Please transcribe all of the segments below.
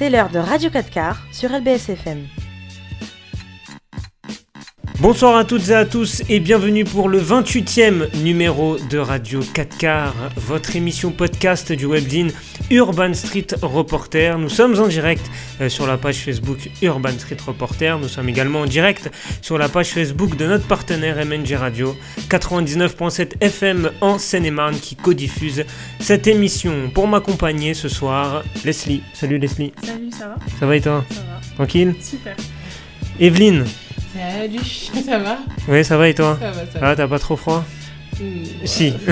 C'est l'heure de Radio 4 quarts sur LBSFM. Bonsoir à toutes et à tous et bienvenue pour le 28e numéro de Radio 4 quarts, votre émission podcast du webzine Urban Street Reporter. Nous sommes en direct euh, sur la page Facebook Urban Street Reporter. Nous sommes également en direct sur la page Facebook de notre partenaire MNG Radio 99.7 FM en Seine-et-Marne qui codiffuse cette émission. Pour m'accompagner ce soir, Leslie. Salut Leslie. Salut, ça va? Ça va et toi? Ça va. Tranquille? Super. Evelyne. Salut, ça va Oui, ça va et toi Ça va, ça Ah, va. t'as pas trop froid Si.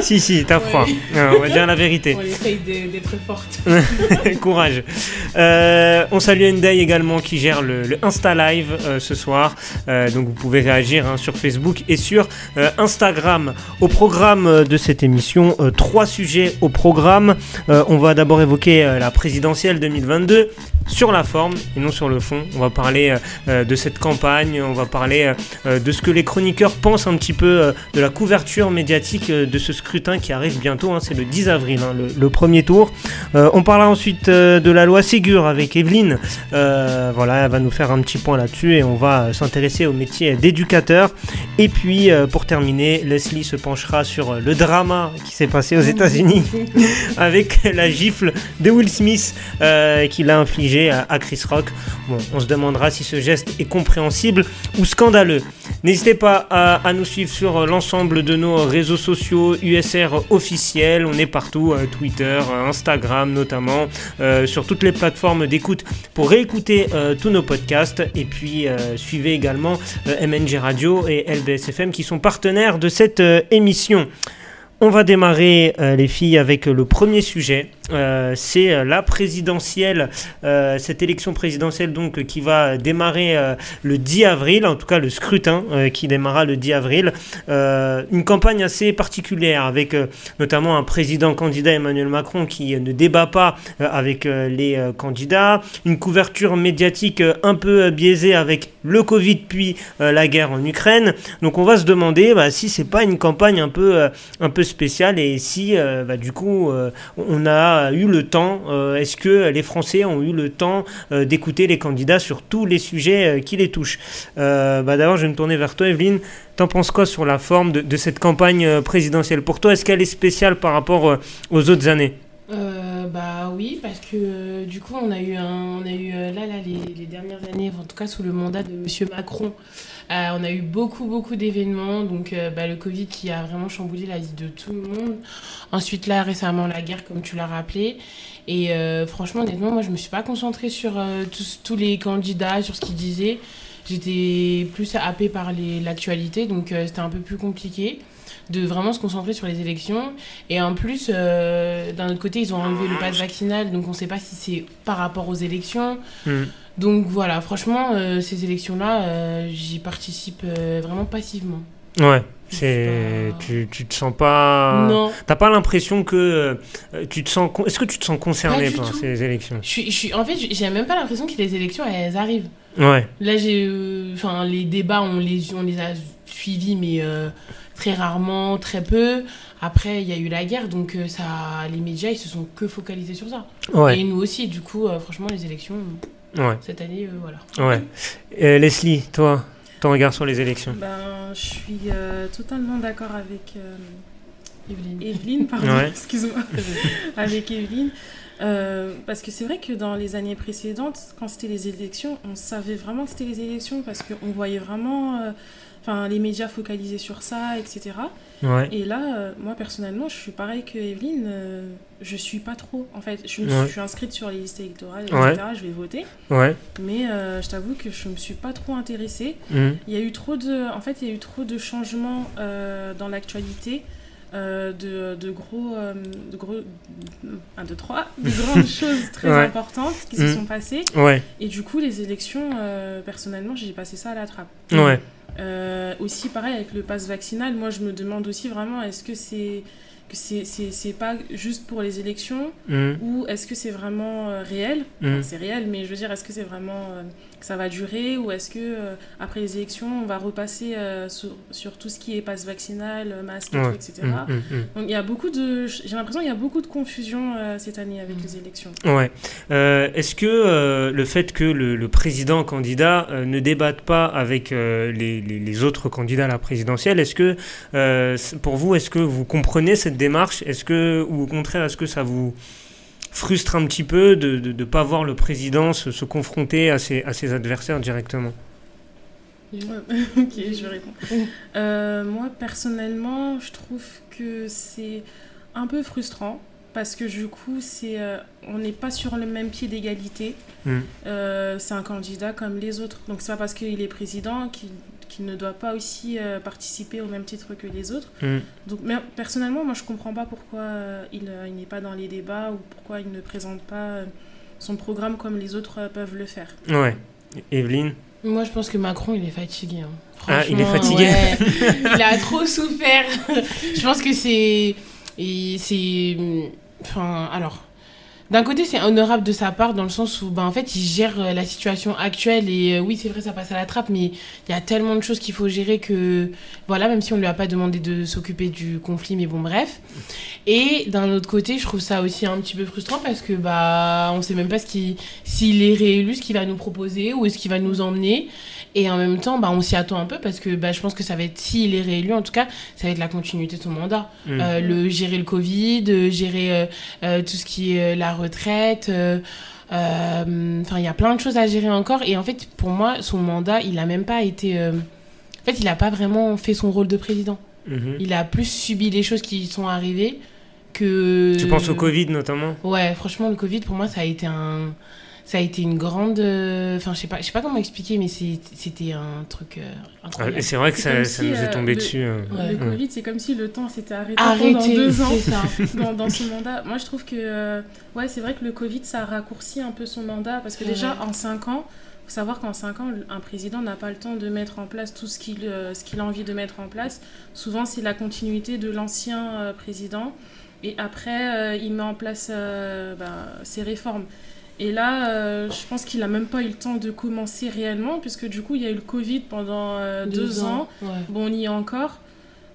Si, si, t'as froid. Ouais. On va dire la vérité. On essaye d'être forte. Courage. Euh, on salue Endai également qui gère le, le Insta Live euh, ce soir. Euh, donc vous pouvez réagir hein, sur Facebook et sur Instagram. Au programme de cette émission, trois sujets au programme. On va d'abord évoquer la présidentielle 2022 sur la forme et non sur le fond. On va parler de cette campagne, on va parler de ce que les chroniqueurs pensent un petit peu de la couverture médiatique euh, de ce scrutin qui arrive bientôt. hein. C'est le 10 avril, hein, le, le premier tour. Euh, on parlera ensuite euh, de la loi Ségur avec Evelyne. Euh, voilà, elle va nous faire un petit point là-dessus et on va s'intéresser au métier d'éducateur. Et puis, pour terminer, Leslie se penchera sur le drama qui s'est passé aux États-Unis avec la gifle de Will Smith qu'il a infligé à, à Chris Rock. Bon, on se demandera si ce geste est compréhensible ou scandaleux. N'hésitez pas à, à nous suivre sur euh, de nos réseaux sociaux USR officiels. On est partout, euh, Twitter, euh, Instagram notamment, euh, sur toutes les plateformes d'écoute pour réécouter tous nos podcasts. Et puis suivez également MNG Radio et LBSFM qui sont partenaires de cette émission. On va démarrer les filles avec le premier sujet. Euh, c'est euh, la présidentielle, euh, cette élection présidentielle donc qui va démarrer le 10 avril, en tout cas le scrutin qui démarrera le 10 avril. Une campagne assez particulière avec notamment un président candidat Emmanuel Macron qui ne débat pas avec les candidats, une couverture médiatique un peu biaisée avec le Covid puis la guerre en Ukraine. Donc on va se demander bah, si c'est pas une campagne un peu un peu spéciale et si bah, du coup on a eu le temps, euh, est-ce que les Français ont eu le temps euh, d'écouter les candidats sur tous les sujets euh, qui les touchent? Bah, D'abord je vais me tourner vers toi Evelyne, t'en penses quoi sur la forme de, cette campagne présidentielle? Pour toi est-ce qu'elle est spéciale par rapport aux autres années? Bah oui, parce que du coup, on a eu, un, on a eu là, là les, les dernières années, en tout cas sous le mandat de Monsieur Macron, euh, on a eu beaucoup, beaucoup d'événements. Donc, euh, bah, le Covid qui a vraiment chamboulé la vie de tout le monde. Ensuite, là, récemment, la guerre, comme tu l'as rappelé. Et euh, franchement, honnêtement, moi, je me suis pas concentrée sur tous, tous les candidats, sur ce qu'ils disaient. J'étais plus happée par l'actualité, donc c'était un peu plus compliqué de vraiment se concentrer sur les élections. Et en plus, d'un autre côté, ils ont enlevé le pass vaccinal, donc on ne sait pas si c'est par rapport aux élections. Hmm. Donc voilà, franchement, euh, ces élections-là, euh, j'y participe euh, vraiment passivement. Ouais, c'est pas- tu, tu te sens pas Non, T'as pas l'impression que tu te sens con- est-ce que tu te sens concerné par tout. ces élections? Je suis, je suis, en fait, j'ai même pas l'impression que les élections, elles arrivent. Ouais. Là, j'ai, enfin, les débats, on les, on les a suivis, mais très rarement, très peu. Après, il y a eu la guerre, donc ça, les médias, ils se sont que focalisés sur ça. Ouais. Et nous aussi, du coup, franchement, les élections, Ouais. cette année, euh, voilà. Ouais. Euh, Leslie, toi, ton regard sur les élections Ben, je suis euh, totalement d'accord avec euh, Evelyne. Evelyne, pardon, Ouais. excuse-moi, avec Evelyne. Euh, parce que c'est vrai que dans les années précédentes, quand c'était les élections, on savait vraiment que c'était les élections parce qu'on voyait vraiment euh, les médias focalisés sur ça, etc. Ouais. Et là, euh, moi personnellement, je suis pareil que Evelyne, je suis pas trop. En fait, je, me suis, Ouais. je suis inscrite sur les listes électorales, etc. Ouais. Je vais voter, mais je t'avoue que je me suis pas trop intéressée. Mhm. Il y a eu trop de, en fait, il y a eu trop de changements dans l'actualité, euh, de, de gros, euh, de gros, un, deux, trois, de grandes choses très Ouais. importantes qui se Mm. sont passées. Ouais. Et du coup, les élections, euh, personnellement, j'ai passé ça à la trappe. Ouais. Aussi, pareil avec le pass vaccinal, moi, je me demande aussi vraiment, est-ce que c'est que c'est- pas juste pour les élections Mhm. ou est-ce que c'est vraiment réel? Enfin, C'est réel, mais je veux dire, est-ce que c'est vraiment que ça va durer ou est-ce que euh, après les élections, on va repasser euh, sur, sur tout ce qui est passe vaccinal, euh, masque, Ouais. etc. Mhm, mhm, Donc il y a beaucoup de, j'ai l'impression qu'il y a beaucoup de confusion euh, cette année avec les élections. Ouais. Euh, Est-ce que euh, le fait que le, le président candidat euh, ne débatte pas avec euh, les, les- les autres candidats à la présidentielle, est-ce que euh, pour vous, est-ce que vous comprenez cette démarche? Est-ce que ou au contraire, est-ce que ça vous frustre un petit peu de ne pas voir le président se, se confronter à ses, à ses adversaires directement ok, je vais répondre. Euh, moi, personnellement, je trouve que c'est un peu frustrant parce que du coup, c'est, euh, on n'est pas sur le même pied d'égalité. Mm. Euh, c'est un candidat comme les autres. Donc, c'est pas parce qu'il est président qu'il qu'il ne doit pas aussi euh, participer au même titre que les autres. Mm. Donc, mais, personnellement, moi, je comprends pas pourquoi euh, il, euh, il n'est pas dans les débats ou pourquoi il ne présente pas son programme comme les autres euh, peuvent le faire. Ouais. Evelyne? Moi, je pense que Macron, il est fatigué. hein. Ah, il est fatigué. ouais. il a trop souffert. je pense que c'est. et C'est. Enfin, alors. D'un côté, c'est honorable de sa part dans le sens où, ben, en fait, il gère euh, la situation actuelle et euh, oui, c'est vrai, ça passe à la trappe, mais il y a tellement de choses qu'il faut gérer que, voilà, même si on lui a pas demandé de s'occuper du conflit, mais bon, bref. Et d'un autre côté, je trouve ça aussi un petit peu frustrant parce que, bah, on sait même pas ce qui, s'il est réélu, ce qu'il va nous proposer, où est-ce qu'il va nous emmener. Et en même temps, bah, on s'y attend un peu parce que bah, je pense que ça va être, s'il est réélu, en tout cas, ça va être la continuité de son mandat. Mm. Euh, le gérer le Covid, euh, gérer euh, tout ce qui est la retraite. Enfin, il y a plein de choses à gérer encore. Et en fait, pour moi, son mandat, il a même pas été. En fait, il n'a pas vraiment fait son rôle de président. Mhm. Il a plus subi les choses qui sont arrivées que. Tu penses au Covid notamment? Ouais, franchement, le Covid, pour moi, ça a été un. Ça a été une grande. euh, Enfin, je sais pas, je sais pas comment expliquer, mais c'était un truc euh, c'est vrai que ça, ça si, nous est euh, tombé le- dessus. euh. Ouais. Le. Covid, c'est comme si le temps s'était arrêté, Arrêtez, pendant deux ans. ça. dans, dans son mandat. Moi, je trouve que euh, ouais, c'est vrai que le Covid, ça a raccourci un peu son mandat parce que déjà, en 5 ans, faut savoir qu'en 5 ans, un président n'a pas le temps de mettre en place tout ce qu'il euh, ce qu'il a envie de mettre en place. Souvent, c'est la continuité de l'ancien euh, président et après, euh, il met en place euh, bah, ses réformes. Et là, euh, je pense qu'il n'a même pas eu le temps de commencer réellement, puisque du coup, il y a eu le Covid pendant euh, deux, ans. Ouais. Bon, on y est encore.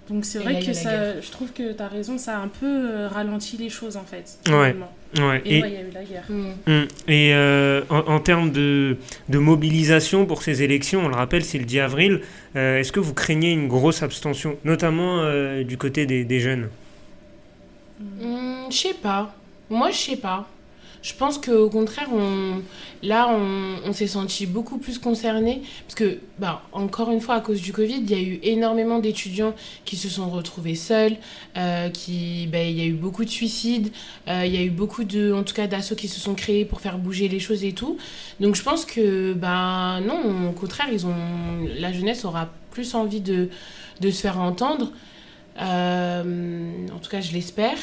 Donc c'est vrai là, que ça, je trouve que tu as raison, ça a un peu euh, ralenti les choses en fait. Ouais. Ouais. Et Et, ouais, il y a eu la guerre. Mm. Mm. Et, euh, en, en termes de, de mobilisation pour ces élections, on le rappelle, c'est le 10 avril. euh, Est-ce que vous craignez une grosse abstention, notamment euh, du côté des, des jeunes? Hmm, je sais pas. Moi, je sais pas. Je pense qu'au contraire, on... là, on, s'est senti beaucoup plus concernés. Parce que, bah, encore une fois, à cause du Covid, il y a eu énormément d'étudiants qui se sont retrouvés seuls. euh, qui, bah, il y a eu beaucoup de suicides. euh, il y a eu beaucoup de, en tout cas, d'assauts qui se sont créés pour faire bouger les choses et tout. Donc, je pense que, bah, non, au contraire, ils ont... la jeunesse aura plus envie de, de se faire entendre. Euh, en tout cas, je l'espère.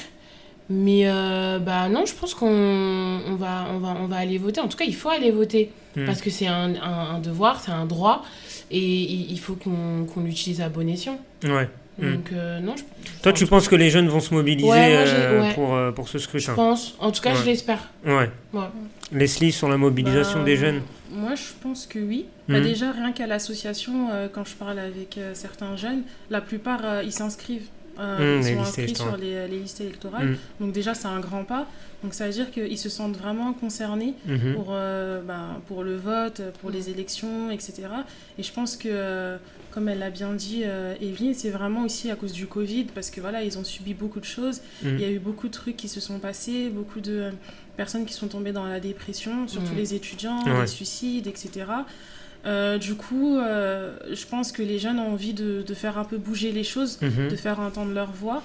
Mais euh, bah non, je pense qu'on on va, on va, on va aller voter. En tout cas, il faut aller voter. Hmm. Parce que c'est un, un, un devoir, c'est un droit. Et il, il faut qu'on qu'on l'utilise à bon escient. Ouais. Hmm. Donc euh, non, je, Toi, tu penses que les jeunes vont se mobiliser Ouais, moi, j'ai- euh, ouais. pour, euh, pour ce je scrutin pense. En tout cas, Ouais. je l'espère. Ouais. Ouais. Leslie, sur la mobilisation Bah, des jeunes Moi, je pense que oui. Bah, Mhm. déjà, rien qu'à l'association, euh, quand je parle avec euh, certains jeunes, la plupart, euh, ils s'inscrivent. Euh, ils les sont inscrits sur les, les listes électorales. Mhm. Donc déjà, c'est un grand pas. Donc ça veut dire qu'ils se sentent vraiment concernés Mhm. pour, euh, ben, pour le vote, pour les élections, etc. Et je pense que, euh, comme elle l'a bien dit, euh, Evelyne, c'est vraiment aussi à cause du Covid, parce que voilà, ils ont subi beaucoup de choses. Il y a eu beaucoup de trucs qui se sont passés, beaucoup de euh, personnes qui sont tombées dans la dépression, surtout les étudiants, Ouais. les suicides, etc. Euh, du coup, euh, je pense que les jeunes ont envie de, de faire un peu bouger les choses, Mhm. de faire entendre leur voix,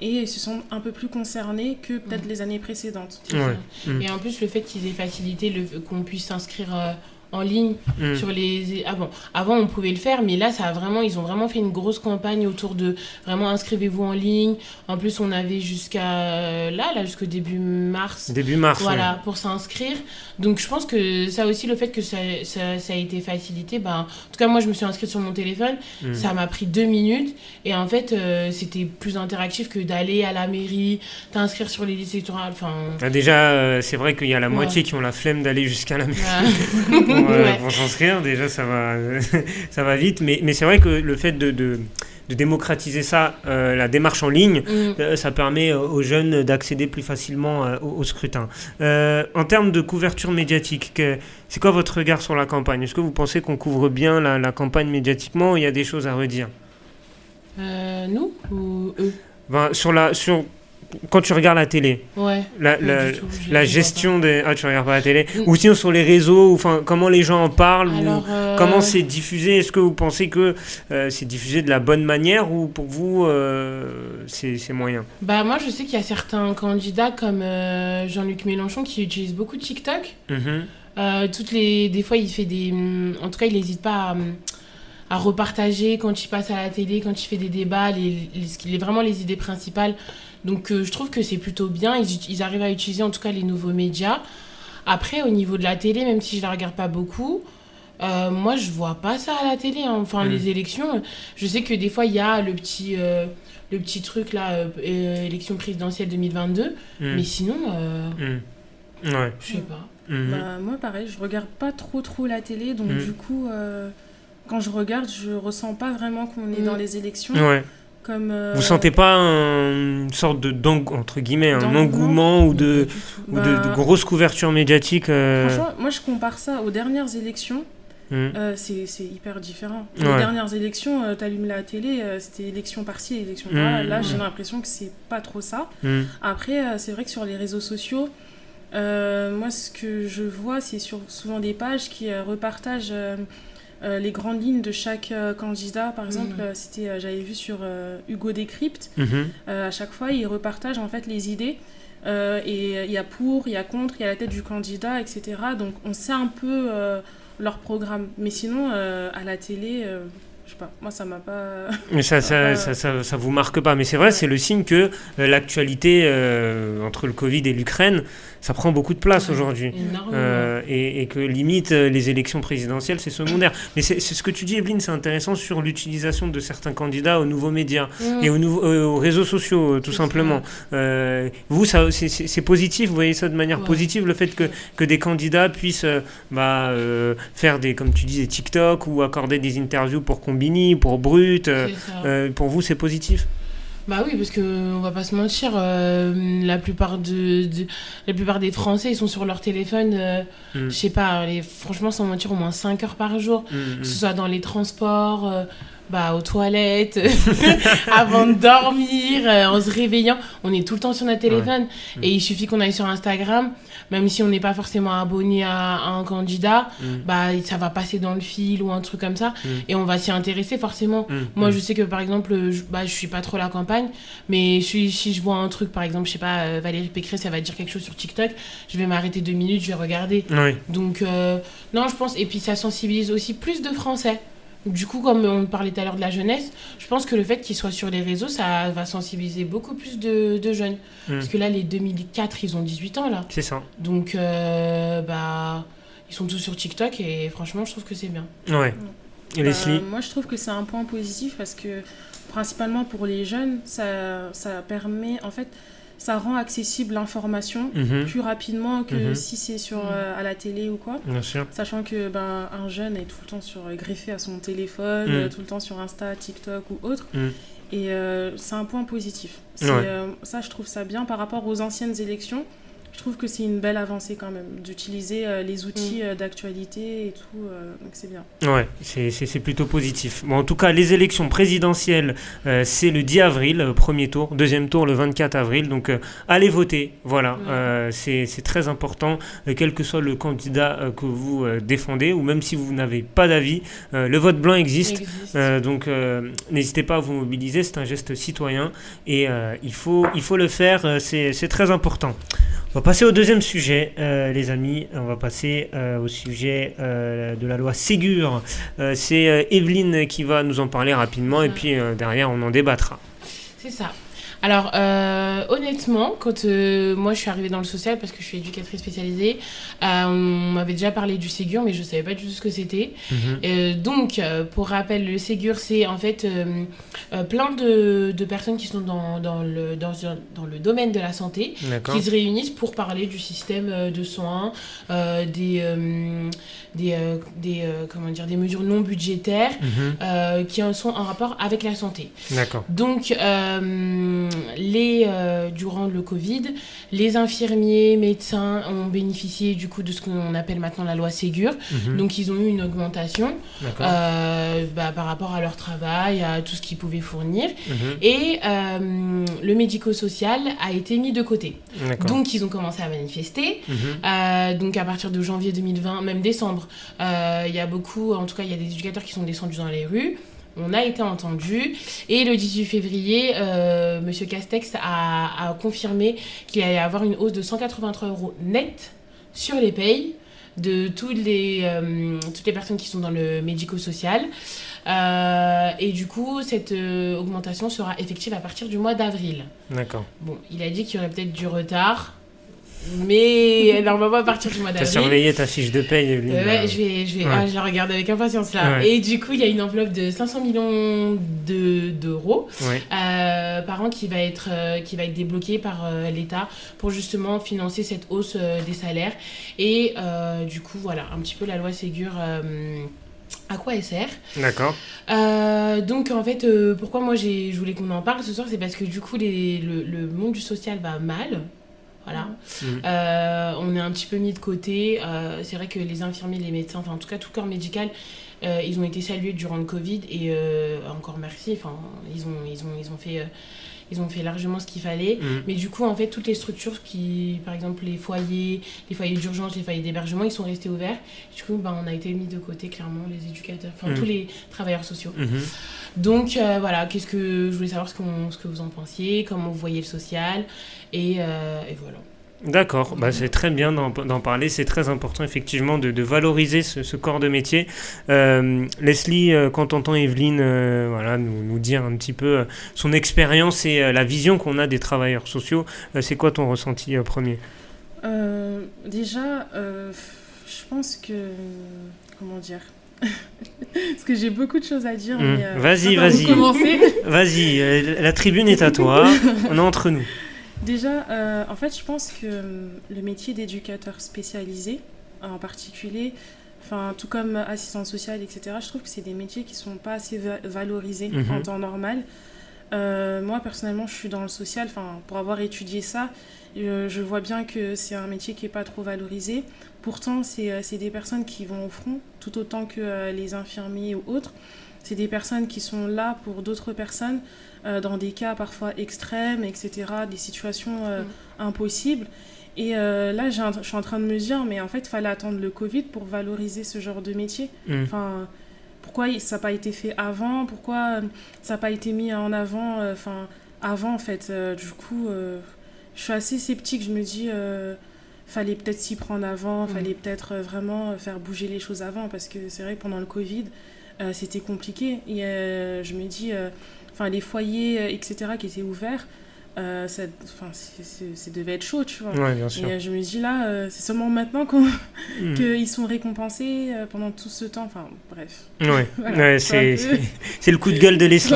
et ils se sont un peu plus concernés que peut-être Mhm. les années précédentes. Ouais. Et en plus, le fait qu'ils aient facilité qu'on puisse s'inscrire euh, en ligne Mm. sur les avant avant on pouvait le faire mais là ça a vraiment ils ont vraiment fait une grosse campagne autour de vraiment inscrivez-vous en ligne en plus on avait jusqu'à euh, là là jusqu'au début mars Début mars. voilà pour s'inscrire donc je pense que ça aussi le fait que ça, ça, ça a été facilité ben, en tout cas moi je me suis inscrite sur mon téléphone. Mm. ça m'a pris deux minutes et en fait euh, c'était plus interactif que d'aller à la mairie t'inscrire sur les listes électorales enfin Ah, déjà, euh, c'est vrai qu'il y a la Ouais. moitié qui ont la flemme d'aller jusqu'à la mairie. pour, Ouais. pour s'inscrire. Déjà, ça va, ça va vite. Mais, mais c'est vrai que le fait de, de, de démocratiser ça, euh, la démarche en ligne, Mm. euh, ça permet aux jeunes d'accéder plus facilement euh, au, au scrutin. Euh, en termes de couverture médiatique, que- c'est quoi votre regard sur la campagne? Est-ce que vous pensez qu'on couvre bien la, la campagne médiatiquement ou il y a des choses à redire? Euh, nous ou eux? Ben, sur la, sur, Quand tu regardes la télé, Ouais. la, la, tout, gestion des... Ah, tu regardes pas la télé Mm. Ou sinon sur les réseaux, ou, enfin, comment les gens en parlent ou- euh, Comment c'est diffusé Est-ce que vous pensez que euh, c'est diffusé de la bonne manière ou pour vous euh, c'est moyen? Bah moi je sais qu'il y a certains candidats comme euh, Jean-Luc Mélenchon qui utilisent beaucoup TikTok. Mhm. Toutes les des fois il fait des hum, en tout cas il n'hésite pas à, hum, à repartager quand il passe à la télé quand il fait des débats les, les, les- vraiment les idées principales donc euh, je trouve que c'est plutôt bien ils, arrivent à utiliser en tout cas les nouveaux médias après au niveau de la télé même si je la regarde pas beaucoup euh, moi je vois pas ça à la télé hein. enfin Mm. les élections je sais que des fois il y a le petit euh, le petit truc là euh, euh, élection présidentielle 2022 Mm. mais sinon euh, Mm. Ouais. je sais pas Mhm. Bah, moi, pareil, je regarde pas trop trop la télé, donc Mm. du coup, euh, quand je regarde, je ressens pas vraiment qu'on est Mm. dans les élections. Ouais. Comme, euh, Vous sentez pas un- une sorte de entre guillemets un D'engouement engouement ou de, ou de, de Bah, grosses couvertures médiatiques euh, Franchement, moi, je compare ça aux dernières élections. mm. euh, c'est hyper différent. Les Ouais. dernières élections, euh, t'allumes la télé, euh, c'était élection par-ci, élection Mm, par-là. Là, mm, j'ai l'impression que c'est pas trop ça. Après, c'est vrai que sur les réseaux sociaux, moi, ce que je vois, c'est souvent des pages qui repartagent euh, les grandes lignes de chaque euh, candidat. Par exemple, Mhm. euh, c'était, euh, j'avais vu sur euh, Hugo Décrypte, Mhm. euh, à chaque fois, il repartage en fait les idées. Euh, et il y a pour, il y a contre, il y a la tête du candidat, etc. Donc, on sait un peu euh, leur programme. Mais sinon, euh, à la télé, euh, je sais pas, moi, ça m'a pas. Mais ça, ça, ça, ça, ça vous marque pas. Mais c'est vrai, c'est le signe que euh, l'actualité euh, entre le Covid et l'Ukraine, ça prend beaucoup de place aujourd'hui. Euh, et, et que limite euh, les élections présidentielles c'est secondaire. Mais c'est ce que tu dis Evelyne, c'est intéressant sur l'utilisation de certains candidats aux nouveaux médias et aux, nouveaux, euh, aux réseaux sociaux tout simplement. Euh, vous, c'est- positif, vous voyez ça de manière Ouais. positive, le fait que, que des candidats puissent bah, faire des, comme tu dis, des TikTok ou accorder des interviews pour Combini, pour Brut. pour vous, c'est positif? Bah oui, parce que on va pas se mentir, euh, la plupart de, de- la plupart des Français ils sont sur leur téléphone, euh, Mm. je sais pas, les, franchement sans mentir au moins 5 heures par jour, Mm, que ce mm. soit dans les transports, euh, bah aux toilettes, avant de dormir, euh, en se réveillant, on est tout le temps sur notre téléphone et il suffit qu'on aille sur Instagram, même si on n'est pas forcément abonné à, à un candidat, Mm, bah ça va passer dans le fil ou un truc comme ça Mm. et on va s'y intéresser forcément. mm, Moi, je sais que par exemple, je, bah, je suis pas trop la campagne, mais si, si je vois un truc, par exemple, je sais pas, euh, Valérie Pécresse, ça va dire quelque chose sur TikTok, je vais m'arrêter deux minutes, je vais regarder. Oui. Donc, euh, non, je pense, et puis ça sensibilise aussi plus de Français. Du coup, comme on parlait tout à l'heure de la jeunesse, je pense que le fait qu'ils soient sur les réseaux, ça va sensibiliser beaucoup plus de, de jeunes. Mm. Parce que là, les 2004, ils ont 18 ans, là. C'est ça. Donc, euh, bah, ils sont tous sur TikTok, et franchement, je trouve que c'est bien. Ouais. Et Bah, Leslie moi, je trouve que c'est un point positif parce que, principalement pour les jeunes, ça, ça permet, en fait, ça rend accessible l'information Mhm, plus rapidement que Mhm. si c'est sur Mhm. euh, à la télé ou quoi. Bien sûr. Sachant que ben un jeune est tout le temps sur greffé à son téléphone, Mm. euh, tout le temps sur Insta, TikTok ou autre. Mm. Et euh, c'est un point positif. C'est, Ouais. euh, ça, je trouve ça bien par rapport aux anciennes élections. Je trouve que c'est une belle avancée quand même d'utiliser euh, les outils euh, d'actualité et tout. euh, donc c'est bien. Ouais, c'est- plutôt positif. Bon, en tout cas, les élections présidentielles, c'est le 10 avril, premier tour, deuxième tour le 24 avril. Donc, allez voter. Voilà, Ouais. C'est très important, quel que soit le candidat que vous défendez, ou même si vous n'avez pas d'avis, le vote blanc existe. Existe. Donc n'hésitez pas à vous mobiliser, c'est un geste citoyen et il, faut, il faut le faire, c'est très important. Va passer au deuxième sujet, euh, les amis. On va passer euh, au sujet euh, de la loi Ségur. C'est Evelyne qui va nous en parler rapidement et Ouais. puis derrière on en débattra. C'est ça. Alors, euh, honnêtement, quand euh, moi je suis arrivée dans le social parce que je suis éducatrice spécialisée, euh, on m'avait déjà parlé du Ségur, mais je savais pas du tout ce que c'était. Mhm. Donc, pour rappel, le Ségur, c'est en fait plein de, de personnes qui sont dans, dans, le, dans, dans le domaine de la santé qui se réunissent pour parler du système de soins, des, des, des, comment dire, des mesures non budgétaires Mhm. qui sont en rapport avec la santé. D'accord. Donc, euh, les, euh, durant le Covid, les infirmiers, médecins ont bénéficié du coup de ce qu'on appelle maintenant la loi Ségur. Mhm. Donc, ils ont eu une augmentation euh, bah, par rapport à leur travail, à tout ce qu'ils pouvaient fournir. Mhm. Et euh, le médico-social a été mis de côté. Donc, ils ont commencé à manifester. Mhm. Donc à partir de janvier 2020, même décembre, il y a beaucoup, en tout cas il y a des éducateurs qui sont descendus dans les rues. On a été entendus. Et le 18 février, euh, Monsieur Castex a, a confirmé qu'il allait y avoir une hausse de 183 euros net sur les payes de toutes les, euh, toutes les personnes qui sont dans le médico-social. Euh, et du coup, cette euh, augmentation sera effective à partir du mois d'avril. D'accord. Bon, il a dit qu'il y aurait peut-être du retard, mais normalement à partir du mois T'as d'avril. surveillé ta fiche de paye, Evelyne Euh, ouais, je vais, je vais, Ouais. ah, je la regarde avec impatience là. Ouais. Et du coup, il y a une enveloppe de 500 millions de- d'euros ouais. euh, par an qui va être, euh, qui va être débloquée par euh, l'État pour justement financer cette hausse euh, des salaires. Et euh, du coup, voilà, un petit peu la loi Ségur. euh, à quoi elle sert D'accord. Euh, donc en fait, euh, pourquoi moi je voulais qu'on en parle ce soir, c'est parce que du coup les, le, le monde du social va mal. Voilà. Mhm. Euh, on est un petit peu mis de côté. Euh, c'est vrai que les infirmiers, les médecins, enfin en tout cas tout corps médical, euh, ils ont été salués durant le Covid et encore merci. Enfin, ils ont, ils ont, ils ont fait, ils ont fait largement ce qu'il fallait. Mhm. Mais du coup, en fait, toutes les structures qui, par exemple, les foyers, les foyers d'urgence, les foyers d'hébergement, ils sont restés ouverts. Du coup, ben, on a été mis de côté, clairement, les éducateurs, enfin, Mhm. tous les travailleurs sociaux. Mhm. Donc, euh, voilà, qu'est-ce que je voulais savoir ce, qu'on- ce que vous en pensiez, comment vous voyez le social, et, euh, et voilà. D'accord, bah, c'est très bien d'en parler, c'est très important effectivement de, de valoriser ce, ce corps de métier. Euh, Leslie, euh, quand on entend Evelyne euh, voilà, nous, nous dire un petit peu son expérience et la vision qu'on a des travailleurs sociaux, c'est quoi ton ressenti premier? Euh, déjà, je pense que. Comment dire Parce que j'ai beaucoup de choses à dire. Mm. euh, Vas-y, vas-y. Vas-y, la tribune est à toi, on est entre nous. Déjà, euh, en fait, je pense que euh, le métier d'éducateur spécialisé, en particulier, enfin, tout comme assistant social, etc., je trouve que c'est des métiers qui sont pas assez va- valorisés Mhm. en temps normal. Euh, moi, personnellement, je suis dans le social, enfin, pour avoir étudié ça, je, je vois bien que c'est un métier qui est pas trop valorisé. Pourtant, c'est euh, c'est des personnes qui vont au front, tout autant que les infirmiers ou autres. C'est des personnes qui sont là pour d'autres personnes euh, dans des cas parfois extrêmes, etc., des situations euh, Mm. impossibles. Et euh, là, je suis en train de me dire, mais en fait, il fallait attendre le Covid pour valoriser ce genre de métier. Mm. Enfin, pourquoi ça n'a pas été fait avant? Pourquoi ça n'a pas été mis en avant Enfin, avant, en fait? Euh, du coup, euh, je suis assez sceptique. Je me dis, euh, fallait peut-être s'y prendre avant, Mm. fallait peut-être vraiment faire bouger les choses avant, parce que c'est vrai que pendant le Covid, euh, c'était compliqué. Et euh, je me dis, euh, enfin, les foyers, euh, etc., qui étaient ouverts, euh, ça, devait être chaud, tu vois. Ouais, bien Et sûr. euh, je me dis là, euh, c'est seulement maintenant qu'on- Mm. qu'ils sont récompensés euh, pendant tout ce temps. Enfin, bref. Ouais, Voilà, ouais, c'est peu- le coup de gueule de Leslie.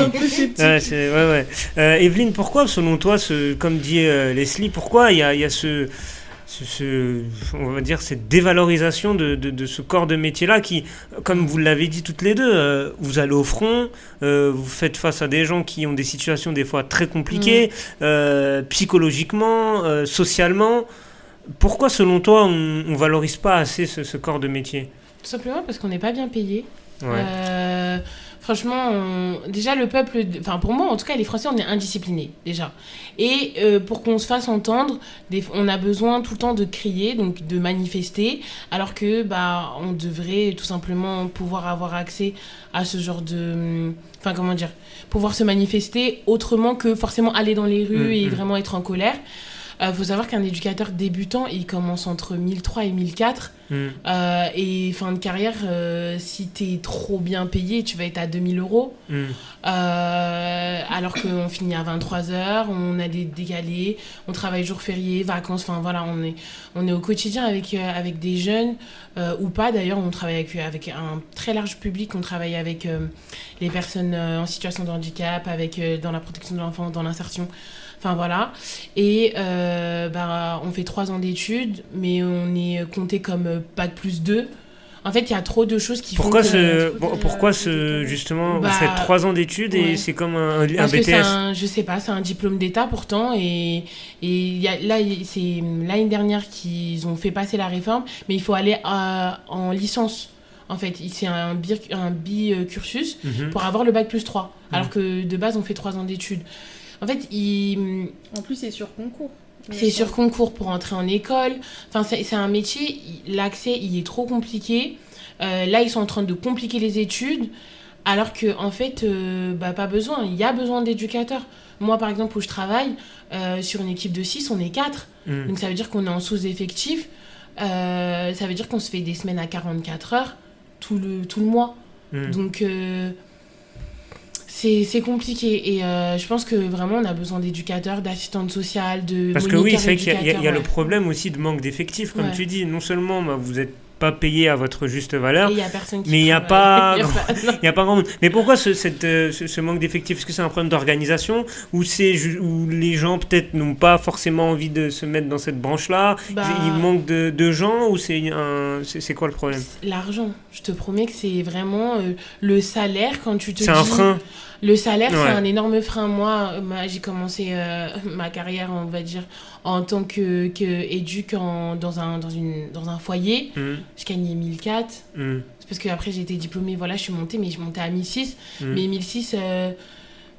Evelyne, pourquoi, selon toi, ce, comme dit Leslie, pourquoi il y a, il y a ce, ce, ce- on va dire, cette dévalorisation de, de, de ce corps de métier-là qui, comme vous l'avez dit toutes les deux, euh, vous allez au front, euh, vous faites face à des gens qui ont des situations des fois très compliquées, euh, psychologiquement, socialement. Pourquoi, selon toi, on, on valorise pas assez ce, ce corps de métier? Tout simplement parce qu'on n'est pas bien payé. Ouais. Franchement, on- déjà le peuple, enfin pour moi en tout cas, les Français on est indisciplinés déjà. Et euh, pour qu'on se fasse entendre, des- on a besoin tout le temps de crier, donc de manifester, alors que bah on devrait tout simplement pouvoir avoir accès à ce genre de, enfin comment dire, pouvoir se manifester autrement que forcément aller dans les rues Mm, et mm. vraiment être en colère. Il faut savoir qu'un éducateur débutant, il commence entre 1003 et 1004. Mm. Euh, et fin de carrière, euh, si tu es trop bien payé, tu vas être à 2000 euros. Mm. Euh, alors qu'on finit à 23h, on a des décalés, on travaille jour férié, vacances, enfin voilà, on est, on est au quotidien avec, euh, avec des jeunes euh, ou pas. D'ailleurs, on travaille avec, avec un très large public, on travaille avec euh, les personnes euh, en situation de handicap, avec, euh, dans la protection de l'enfant, dans l'insertion. Enfin voilà. Et euh, bah, on fait trois ans d'études, mais on est compté comme euh, bac plus 2. En fait, il y a trop de choses qui Pourquoi font que... ce, pourquoi que- ce, justement, Bah, vous faites trois ans d'études et c'est comme un, un Parce que c'est BTS un, je sais pas, c'est un diplôme d'État pourtant. Et, et y a, là, c'est l'année dernière qu'ils ont fait passer la réforme, mais il faut aller à- en licence. En fait, c'est un, bir- un bi-cursus Mhm. pour avoir le bac plus 3. Mhm. Alors que de base, on fait trois ans d'études. En fait, il, En plus, c'est sur concours. c'est sur concours pour entrer en école. Enfin, c'est c'est un métier, l'accès, il est trop compliqué. Euh, là, ils sont en train de compliquer les études, alors que en fait, euh, bah, pas besoin. Il y a besoin d'éducateurs. Moi, par exemple, où je travaille, euh, sur une équipe de 6, on est 4. Mm. Donc, ça veut dire qu'on est en sous-effectif. Euh, ça veut dire qu'on se fait des semaines à 44 heures tout le, tout le mois. Mm. Donc, euh, c'est compliqué. Et euh, je pense que vraiment, on a besoin d'éducateurs, d'assistantes sociales, de. Parce que oui, c'est vrai qu'il y a, y le problème aussi de manque d'effectifs, comme Ouais. tu dis. Non seulement bah, vous n'êtes pas payé à votre juste valeur, Et il y a personne qui mais il y a pas- a pas- n'y grand monde. Mais pourquoi ce, cette, euh, ce, ce manque d'effectifs? Est-ce que c'est un problème d'organisation? Ou c'est où les gens peut-être n'ont pas forcément envie de se mettre dans cette branche-là? Bah, Il manque de, de gens ou c'est un c'est quoi le problème? L'argent, je te promets que c'est vraiment euh, le salaire quand tu te C'est un frein. Le salaire, Ouais. c'est un énorme frein. Moi, j'ai commencé euh, ma carrière, on va dire, en tant que, que éduc en- dans, un, dans, une, dans un foyer. Mm, Je gagnais 1004. mm, C'est parce qu'après, j'ai été diplômée, voilà, je suis montée, mais je montais à 1006. mm. Mais 1006, euh,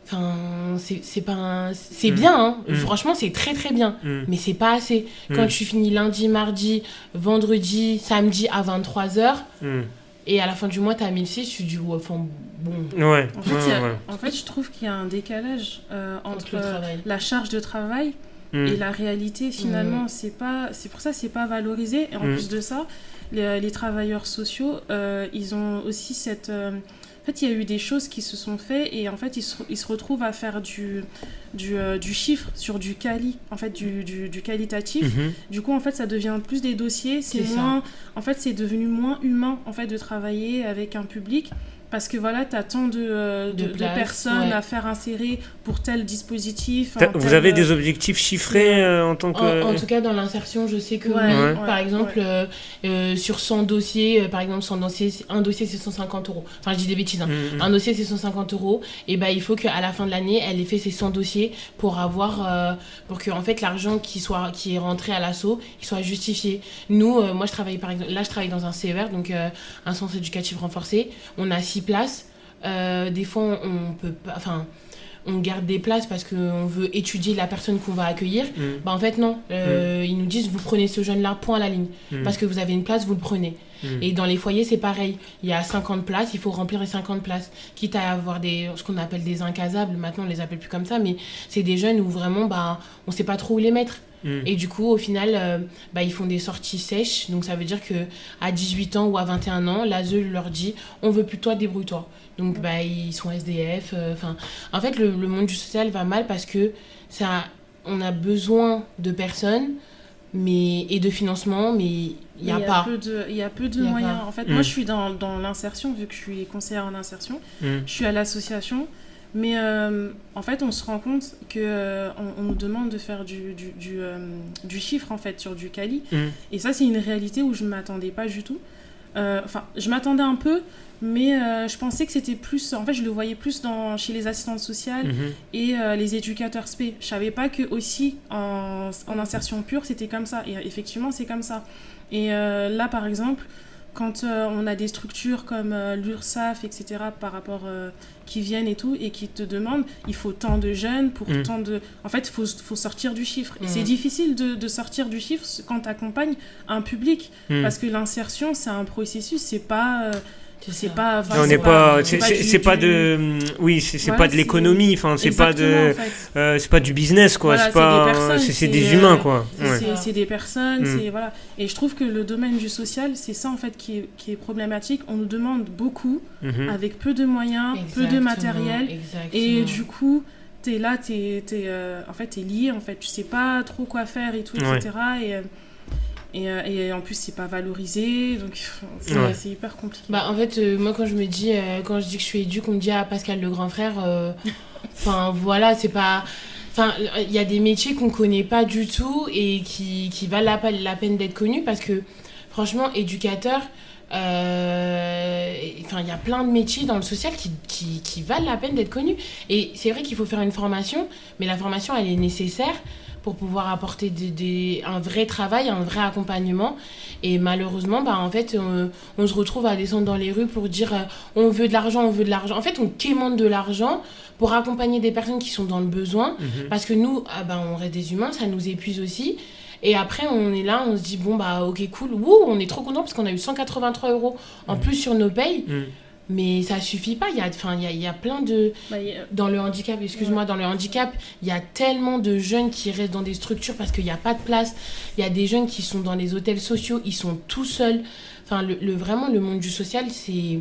enfin, c'est c'est pas un- C'est bien, hein. Franchement, c'est très très bien. Mais c'est pas assez. Quand mm, tu finis lundi, mardi, vendredi, samedi à 23h, mm. et à la fin du mois, t'as 1006, tu dis, ouais, enfin, bon, Ouais, En fait, ouais, il y a- ouais. en fait, je trouve qu'il y a un décalage euh, entre la charge de travail Mm, et la réalité finalement. C'est pas c'est pour ça c'est pas valorisé. Et en Mm. plus de ça les, les travailleurs sociaux euh, ils ont aussi cette euh, en fait il y a eu des choses qui se sont faites et en fait ils se, ils se retrouvent à faire du du, euh, du chiffre sur du quali en fait du, du, du qualitatif. Mhm. du coup en fait ça devient plus des dossiers. C'est ça. moins en fait c'est devenu moins humain en fait de travailler avec un public parce que voilà, tu as tant de, euh, de, De de place, personnes ouais. à faire insérer pour tel dispositif. Vous tel, avez euh, des objectifs chiffrés euh, en tant que. En, en tout cas, dans l'insertion, je sais que Ouais, oui. Ouais. par exemple, euh, euh, sur 100 dossiers, euh, par exemple, 100 dossiers, un dossier c'est 150 euros. Enfin, je dis des bêtises. hein. Mm, mm. Un dossier c'est 150 euros. Et ben, il faut qu'à la fin de l'année, elle ait fait ses 100 dossiers pour avoir, euh, pour que en fait l'argent qui soit, qui est rentré à l'assaut, il soit justifié. Nous, euh, moi, je travaille par exemple, là, je travaille dans un CER, donc euh, un centre éducatif renforcé. On a 6 places. Euh, des fois, on peut pas, enfin. On garde des places parce qu'on veut étudier la personne qu'on va accueillir. Mm, Bah en fait non, Euh, ils nous disent vous prenez ce jeune là point à la ligne mm, parce que vous avez une place vous le prenez. mm. Et dans les foyers c'est pareil, il y a 50 places, il faut remplir les 50 places. Quitte à avoir des ce qu'on appelle des incasables, maintenant on les appelle plus comme ça mais c'est des jeunes où vraiment bah on sait pas trop où les mettre. Mm. Et du coup au final euh, bah ils font des sorties sèches donc ça veut dire que à 18 ans ou à 21 ans, l'ASE leur dit on veut plus toi débrouille-toi. Donc bah ils sont SDF euh, enfin en fait le, le monde du social va mal parce que ça on a besoin de personnes mais et de financement mais il y a Mais pas peu de, il y a peu de y a moyens. pas. En fait, Mm. moi, je suis dans, dans l'insertion, vu que je suis conseillère en insertion. Mm. Je suis à l'association. Mais euh, en fait, on se rend compte que euh, on, on nous demande de faire du, du, du, euh, du chiffre, en fait, sur du quali. Mm. Et ça, c'est une réalité où je ne m'attendais pas du tout. Enfin, je m'attendais un peu, mais je pensais que c'était plus... En fait, je le voyais plus dans, chez les assistantes sociales Mhm. et les éducateurs spé. Je savais pas que aussi en, en insertion pure c'était comme ça. Et effectivement c'est comme ça. Et là par exemple, quand euh, on a des structures comme euh, l'URSSAF, etc. par rapport euh, qui viennent et tout et qui te demandent, il faut tant de jeunes pour Mm. tant de. En fait, il faut, faut sortir du chiffre. Et Mm. c'est difficile de, de sortir du chiffre quand tu accompagnes un public Mm. parce que l'insertion c'est un processus, c'est pas. C'est pas. enfin, on n'est pas, c'est c'est pas de, oui, c'est c'est Voilà, pas de l'économie, enfin, c'est pas Exactement, de, en fait. euh, c'est pas du business, quoi. Voilà, c'est des pas, des euh, humains, quoi. C'est- Ouais. C'est des personnes, Mm. c'est voilà. Et je trouve que le domaine du social, c'est ça en fait qui est, qui est problématique. On nous demande beaucoup Mhm. avec peu de moyens, peu de Exactement, matériel, exactement. et du coup, t'es là, t'es, t'es, euh, en fait, t'es lié, en fait, tu sais pas trop quoi faire et tout, Ouais. etc. Et, euh, et, euh, et en plus, c'est pas valorisé, donc c'est, Ouais. hyper compliqué. Bah, en fait, euh, moi, quand je me dis, euh, quand je dis que je suis éduque, on me dit, ah, Pascal le grand frère, euh, enfin, voilà, c'est pas. Enfin, il y a des métiers qu'on connaît pas du tout et qui, qui valent la, pe- la peine d'être connus parce que, franchement, éducateur, euh, enfin, il y a plein de métiers dans le social qui, qui, qui valent la peine d'être connus. Et c'est vrai qu'il faut faire une formation, mais la formation, elle est nécessaire pour pouvoir apporter des, des- un vrai travail, un vrai accompagnement. Et malheureusement, bah, en fait, on, on se retrouve à descendre dans les rues pour dire euh, on veut de l'argent, on veut de l'argent. En fait, on quémande de l'argent pour accompagner des personnes qui sont dans le besoin. Mhm. Parce que nous, ah bah, on reste des humains, ça nous épuise aussi. Et après, on est là, on se dit, bon, bah, ok, cool. Wouh, on est trop content parce qu'on a eu 183 euros en Mhm. plus sur nos payes. Mhm. Mais ça suffit pas. Il y a, enfin, il y a, il y a plein de. Bah, y a- Dans le handicap, excuse-moi, dans le handicap, il y a tellement de jeunes qui restent dans des structures parce qu'il n'y a pas de place. Il y a des jeunes qui sont dans les hôtels sociaux, ils sont tout seuls. Enfin, le, le- vraiment, le monde du social, c'est.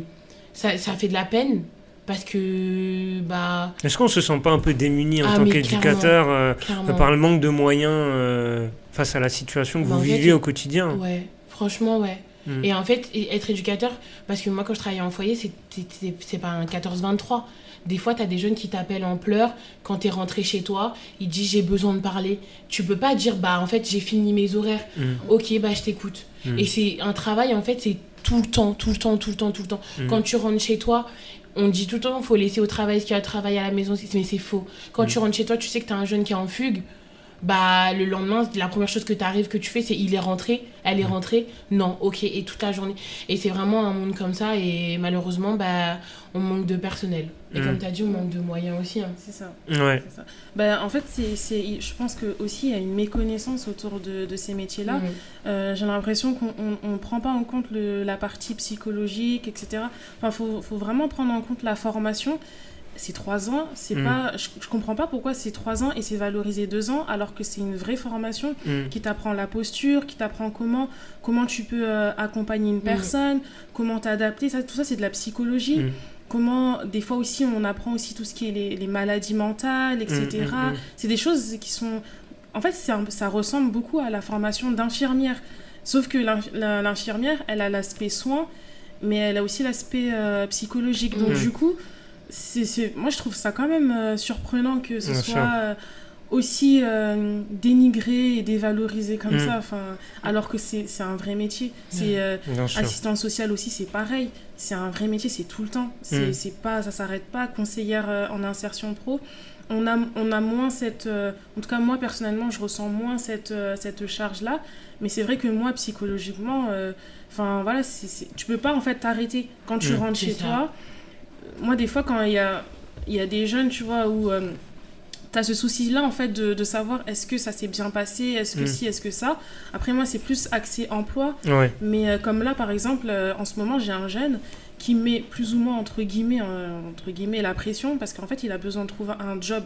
Ça, ça fait de la peine parce que. Bah, Est-ce qu'on se sent pas un peu démuni en Ah, tant qu'éducateur euh, par le manque de moyens euh, face à la situation que Bah, vous fait, vivez au quotidien? Ouais, franchement, ouais. Et en fait, être éducateur, parce que moi, quand je travaillais en foyer, c'est- pas un 14-23. Des fois, tu as des jeunes qui t'appellent en pleurs quand tu es rentré chez toi. Ils disent j'ai besoin de parler. Tu peux pas dire bah en fait j'ai fini mes horaires. Mm. Ok, bah je t'écoute. Mm. Et c'est un travail en fait, c'est tout le temps, tout le temps, tout le temps, tout le temps. Mm. Quand tu rentres chez toi, on dit tout le temps faut laisser au travail ce qu'il y a à travail à la maison, mais c'est faux. Quand tu rentres chez toi, tu sais que tu as un jeune qui est en fugue. Bah, le lendemain, la première chose que tu arrives, que tu fais, c'est il est rentré, elle est rentrée, non, ok, et toute la journée. Et c'est vraiment un monde comme ça, et malheureusement, bah, on manque de personnel. Et Mm. comme tu as dit, on manque de moyens aussi. hein. c'est ça. Ouais. ça. Bah, en fait, c'est, c'est, je pense que aussi il y a une méconnaissance autour de, de ces métiers-là. Mm. Euh, j'ai l'impression qu'on ne prend pas en compte le- la partie psychologique, etc. Enfin, faut, faut vraiment prendre en compte la formation. C'est trois ans, c'est Mm. pas, je, je comprends pas pourquoi c'est trois ans et c'est valorisé deux ans alors que c'est une vraie formation Mm. qui t'apprend la posture, qui t'apprend comment, comment tu peux euh, accompagner Mm. une personne, comment t'adapter. Ça, tout ça, c'est de la psychologie. Mm. Comment, des fois aussi, on apprend aussi tout ce qui est les, les maladies mentales, etc. Mm, mm, mm. C'est des choses qui sont. En fait, ça ressemble beaucoup à la formation d'infirmière. Sauf que l'infirmière, elle a l'aspect soin, mais elle a aussi l'aspect euh, psychologique. Donc, Mm. du coup, c'est c'est- moi, je trouve ça quand même euh, surprenant que ce Bien soit euh, aussi euh, dénigré et dévalorisé comme Mm. ça. Enfin, alors que c'est c'est un vrai métier. C'est. Euh, Bien sûr. Assistante sociale aussi, c'est pareil. C'est un vrai métier, c'est tout le temps. C'est Mm. c'est pas, ça s'arrête pas. Conseillère euh, en insertion pro, on a, on a moins cette. euh, en tout cas, moi personnellement, je ressens moins cette, euh, cette charge-là. Mais c'est vrai que moi, psychologiquement, euh, enfin voilà, c'est c'est- tu peux pas en fait t'arrêter quand tu Mm. rentres C'est chez ça. toi. Moi, des fois, quand il y a, y a des jeunes, tu vois, où. tu as ce souci-là, en fait, de, de savoir est-ce que ça s'est bien passé, est-ce que Mm. si, est-ce que ça. Après, moi, c'est plus axé emploi. Ouais. Mais euh, comme là, par exemple, euh, en ce moment, j'ai un jeune qui met plus ou moins, entre guillemets, euh, entre guillemets la pression parce qu'en fait, il a besoin de trouver un job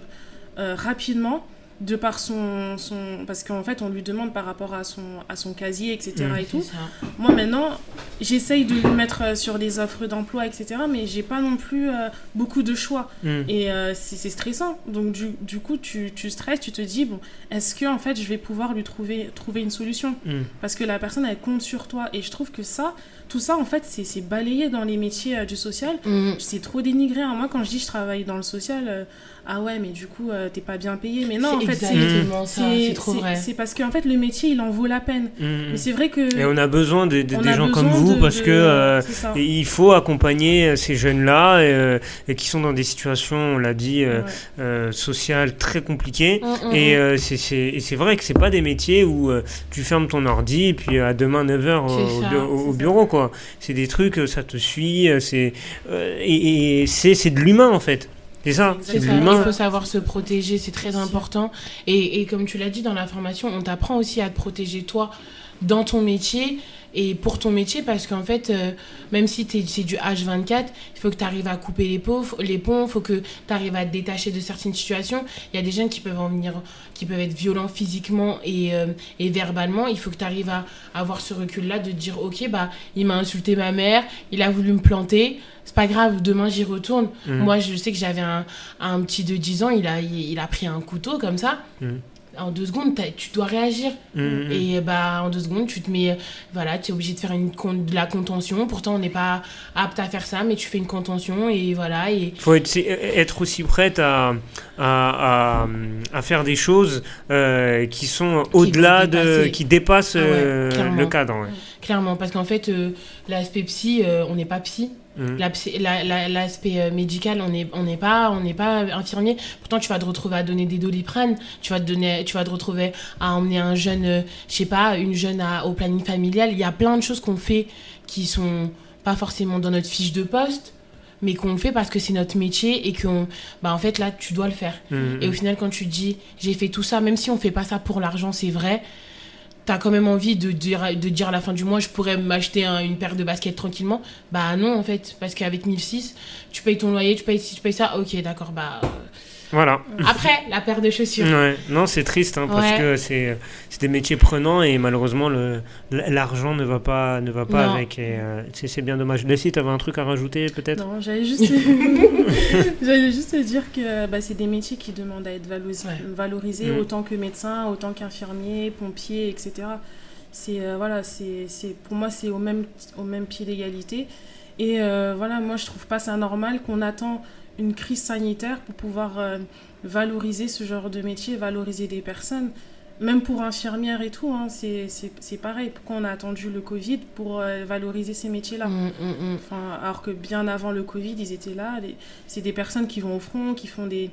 euh, rapidement de par son, son parce qu'en fait on lui demande par rapport à son à son casier etc et tout ça. moi maintenant j'essaye de le mettre euh, sur des offres d'emploi etc mais j'ai pas non plus euh, beaucoup de choix Mm. et euh, c'est c'est stressant. Donc du, du coup, tu, tu stresses, tu te dis, bon, est-ce que en fait, je vais pouvoir lui trouver, trouver une solution? Mm. Parce que la personne, elle compte sur toi. Et je trouve que ça, tout ça, en fait, c'est balayé dans les métiers euh, du social. Mm. C'est trop dénigré. hein. Moi, quand je dis je travaille dans le social, euh, ah ouais, mais du coup, euh, t'es pas bien payé. Mais non, en fait, c'est... parce qu'en fait, le métier, il en vaut la peine. Mm. Mais c'est vrai que... Et on a besoin de, de- on des a gens comme vous de- parce de- que euh, il faut accompagner ces jeunes-là euh, et qui sont dans des situations, on l'a dit, euh, Ouais. euh, sociales très compliquées. Mm, mm, Et mm. euh, c'est- et c'est vrai que c'est pas des métiers où euh, tu fermes ton ordi et puis à demain 9h au, au bureau quoi. C'est des trucs, euh, ça te suit, euh, c'est euh, et, et c'est de l'humain en fait. C'est ça, C'est de ça, il l'humain. faut savoir se protéger, c'est très important. Et, et comme tu l'as dit dans la formation, on t'apprend aussi à te protéger toi dans ton métier et pour ton métier parce qu'en fait euh, même si c'est du H24 il faut que tu arrives à couper les ponts les ponts faut que tu arrives à te détacher de certaines situations il y a des jeunes qui peuvent en venir qui peuvent être violents physiquement et, euh, et verbalement il faut que tu arrives à, avoir ce recul là de dire ok bah il m'a insulté ma mère il a voulu me planter c'est pas grave, demain j'y retourne. Mmh. Moi, je sais que j'avais un, un, petit de 10 ans, il a, il, a pris un couteau comme ça. Mmh en deux secondes, tu dois réagir. Mm, mm. Et bah, en deux secondes, tu te mets. Voilà, tu es obligé de faire une, de la contention. Pourtant, on n'est pas apte à faire ça, mais tu fais une contention et voilà. Il faut être, être, aussi prête à, à, à, faire des choses euh, qui sont au-delà de. qui dépassent ah euh, le cadre. Clairement, parce qu'en fait, euh, l'aspect psy, on n'est pas psy. Mhm. L'aspect euh, médical, on n'est on pas, on pas infirmier. Pourtant, tu vas te retrouver à donner des doliprane, tu vas te, donner, tu vas te retrouver à emmener un jeune, euh, je sais pas, une jeune au planning familial. Il y a plein de choses qu'on fait qui sont pas forcément dans notre fiche de poste mais qu'on fait parce que c'est notre métier et qu'on bah en fait là tu dois le faire mhm. et au final quand tu dis j'ai fait tout ça même si on fait pas ça pour l'argent c'est vrai t'as quand même envie de dire, de dire à la fin du mois, je pourrais m'acheter une paire de baskets tranquillement. Bah non, en fait, parce qu'avec 1006, tu payes ton loyer, tu payes ci, tu payes ça. Ok, d'accord, bah. Voilà. Après, la paire de chaussures. Non, c'est triste hein, parce que c'est des métiers prenants et malheureusement l'argent ne va pas ne va pas avec. Euh, c'est bien dommage. Leslie, tu avais un truc à rajouter peut-être? Non, j'allais juste j'allais juste dire que bah, c'est des métiers qui demandent à être valorisés, mm. autant que médecin, autant qu'infirmier, pompier, etc. C'est euh, voilà, c'est pour moi c'est au même au même pied d'égalité. Et euh, voilà, moi je trouve pas ça normal qu'on attend une crise sanitaire pour pouvoir euh, valoriser ce genre de métier, valoriser des personnes. Même pour infirmières et tout, hein, c'est pareil. Pourquoi on a attendu le Covid pour euh, valoriser ces métiers-là? Mmh, mmh, mmh. enfin, Alors que bien avant le Covid, ils étaient là. C'est des personnes qui vont au front, qui font des,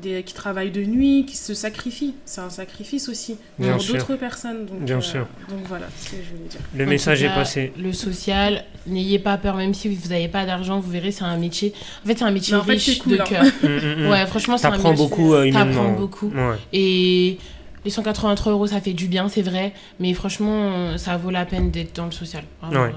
qui travaillent de nuit, qui se sacrifient. C'est un sacrifice aussi pour d'autres personnes. Donc, Bien euh, sûr. Donc voilà ce que je voulais dire. Le message est passé. Le social, n'ayez pas peur, même si vous n'avez pas d'argent, vous verrez, c'est un métier. En fait, c'est un métier riche de hein. cœur. Mm, mm, mm. ouais, franchement, c'est un métier. beaucoup euh, humainement. beaucoup. Et les 183 euros, ça fait du bien, c'est vrai. Mais franchement, ça vaut la peine d'être dans le social. ouais.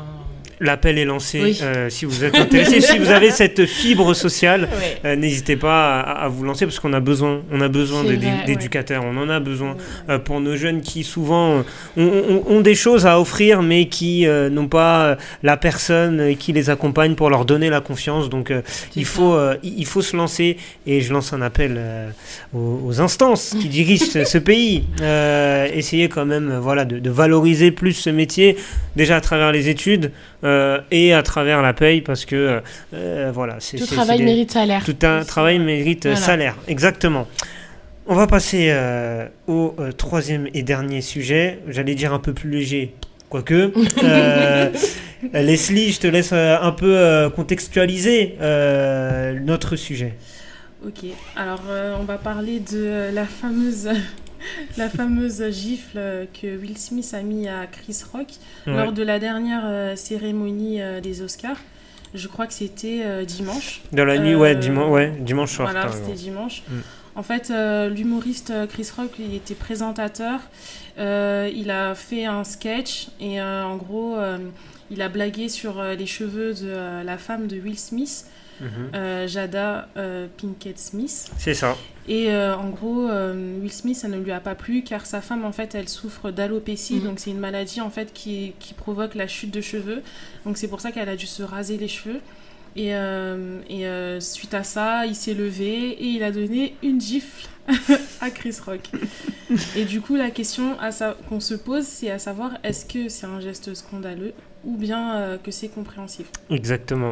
L'appel est lancé. Euh, si vous êtes intéressé, si vous avez cette fibre sociale, euh, n'hésitez pas à, vous lancer parce qu'on a besoin, on a besoin d'éducateurs, on en a besoin euh, pour nos jeunes qui souvent ont, des choses à offrir mais qui n'ont pas la personne qui les accompagne pour leur donner la confiance. Donc il faut, il faut se lancer et je lance un appel aux, instances qui dirigent ce, pays. essayez quand même, voilà, de, de, valoriser plus ce métier déjà à travers les études. Euh, et à travers la paye parce que euh, euh, voilà. Tout travail mérite salaire. Tout un travail mérite salaire, exactement. On va passer au troisième et dernier sujet. J'allais dire un peu plus léger, quoique. Leslie, je te laisse un peu contextualiser notre sujet. Ok, alors on va parler de la fameuse la fameuse gifle que Will Smith a mis à Chris Rock lors de la dernière euh, cérémonie euh, des Oscars. Je crois que c'était euh, dimanche. Dans la nuit, ouais, dimanche, ouais, dimanche soir. Voilà, c'était dimanche. Mm. En fait, l'humoriste Chris Rock, il était présentateur. il a fait un sketch et en gros, il a blagué sur les cheveux de la femme de Will Smith. Mhm. Jada Pinkett Smith. C'est ça. Et euh, en gros, euh, Will Smith, ça ne lui a pas plu car sa femme, en fait, elle souffre d'alopécie. Mhm. Donc, c'est une maladie, en fait, qui, qui, provoque la chute de cheveux. Donc, c'est pour ça qu'elle a dû se raser les cheveux. Et, euh, et suite à ça, il s'est levé et il a donné une gifle à Chris Rock. et du coup, la question qu'on se pose, c'est à savoir est-ce que c'est un geste scandaleux ou bien que c'est compréhensif? Exactement.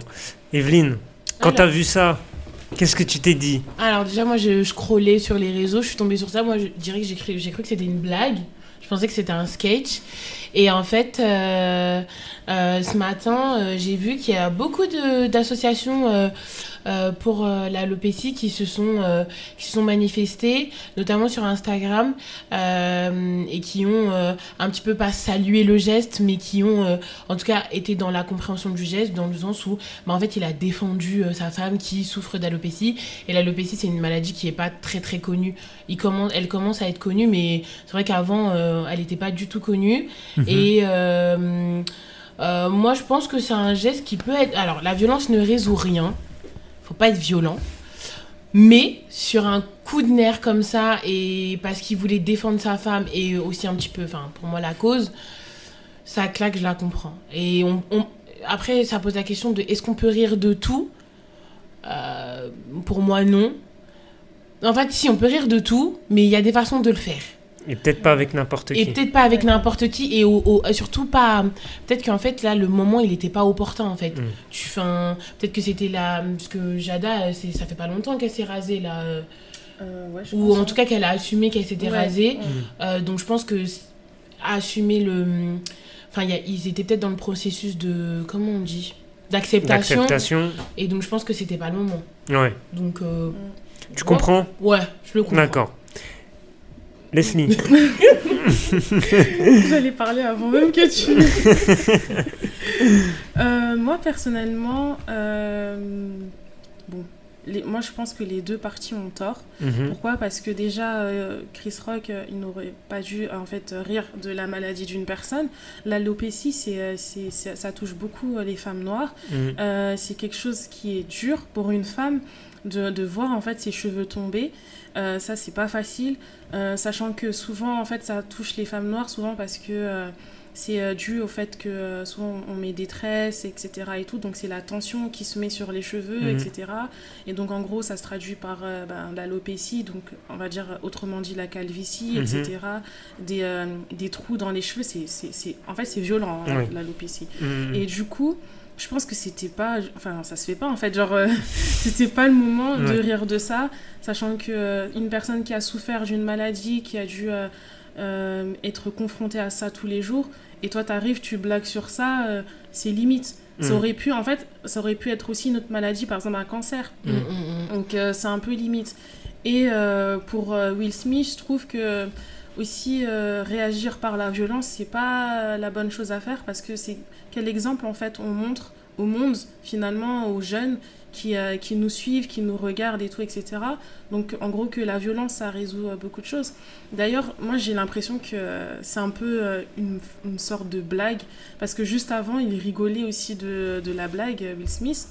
Evelyne, quand tu as vu ça, Qu'est-ce que tu t'es dit Alors déjà, moi, je scrollais sur les réseaux, je suis tombée sur ça. Moi, je dirais que j'ai cru, cru que c'était une blague. Je pensais que c'était un sketch. Et en fait, euh, euh, ce matin, euh, j'ai vu qu'il y a beaucoup d'associations euh, pour euh, l'alopécie qui se sont euh, qui se sont manifestés, notamment sur Instagram, euh, et qui ont euh, un petit peu pas salué le geste, mais qui ont euh, en tout cas été dans la compréhension du geste, dans le sens où bah, en fait il a défendu euh, sa femme qui souffre d'alopécie. Et l'alopécie c'est une maladie qui est pas très très connue. Il commence, elle commence à être connue, mais c'est vrai qu'avant euh, elle n'était pas du tout connue. Mhm. Et euh, euh, moi, je pense que c'est un geste qui peut être. Alors, la violence ne résout rien. Faut pas être violent. Mais sur un coup de nerf comme ça, et parce qu'il voulait défendre sa femme et aussi un petit peu, enfin, pour moi, la cause, ça claque, je la comprends. Et on, après, ça pose la question de est-ce qu'on peut rire de tout? Euh, Pour moi, non. En fait, si, on peut rire de tout, mais il y a des façons de le faire. Et peut-être pas avec n'importe Et qui. peut-être pas avec n'importe qui et au- au- surtout pas. Peut-être qu'en fait là le moment il était pas opportun en fait. Mm. Tu Peut-être que c'était là parce que Jada c'est- ça fait pas longtemps qu'elle s'est rasée là euh, Euh, ouais, je ou en tout cas qu'elle a assumé qu'elle s'était Ouais. rasée. Ouais. Euh, donc je pense que assumer le. Enfin il y a- ils étaient peut-être dans le processus de comment on dit d'acceptation D'acceptation. et donc je pense que c'était pas le moment. Ouais. Donc euh, Tu comprends? Ouais je le comprends. D'accord. Leslie. J'allais parler avant même que tu. Euh, moi, personnellement, euh, bon, les- moi, je pense que les deux parties ont tort. Mhm. Pourquoi? Parce que déjà, euh, Chris Rock, il n'aurait pas dû en fait rire de la maladie d'une personne. L'alopécie, c'est, c'est, ça touche beaucoup les femmes noires. Mhm. C'est quelque chose qui est dur pour une femme de, de voir en fait ses cheveux tomber. Euh, ça, c'est pas facile, Euh, sachant que souvent, en fait, ça touche les femmes noires, souvent parce que euh, c'est dû au fait que souvent on met des tresses, etc. et tout, donc c'est la tension qui se met sur les cheveux, Mhm. etc. Et donc en gros, ça se traduit par ben, l'alopécie, donc on va dire autrement dit la calvitie, Mhm. etc. Des, euh, des trous dans les cheveux, c'est, en fait c'est violent hein, l'alopécie. Mhm. Et du coup, je pense que c'était pas. Enfin, ça se fait pas en fait. Genre, euh, c'était pas le moment de rire de ça, sachant que euh, une personne qui a souffert d'une maladie, qui a dû euh, euh, être confrontée à ça tous les jours, et toi t'arrives, tu blagues sur ça, euh, c'est limite. Ça Mhm. aurait pu, en fait, ça aurait pu être aussi une autre maladie, par exemple un cancer. Mm, mm, mm. Donc euh, c'est un peu limite. Et euh, pour euh, Will Smith, je trouve que aussi euh, réagir par la violence, c'est pas la bonne chose à faire parce que c'est quel exemple en fait on montre au monde finalement aux jeunes qui, euh, qui nous suivent, qui nous regardent et tout, etc. Donc en gros que la violence ça résout euh, beaucoup de choses. D'ailleurs, moi j'ai l'impression que euh, c'est un peu euh, une, une sorte de blague parce que juste avant il rigolait aussi de, de la blague euh, Will Smith.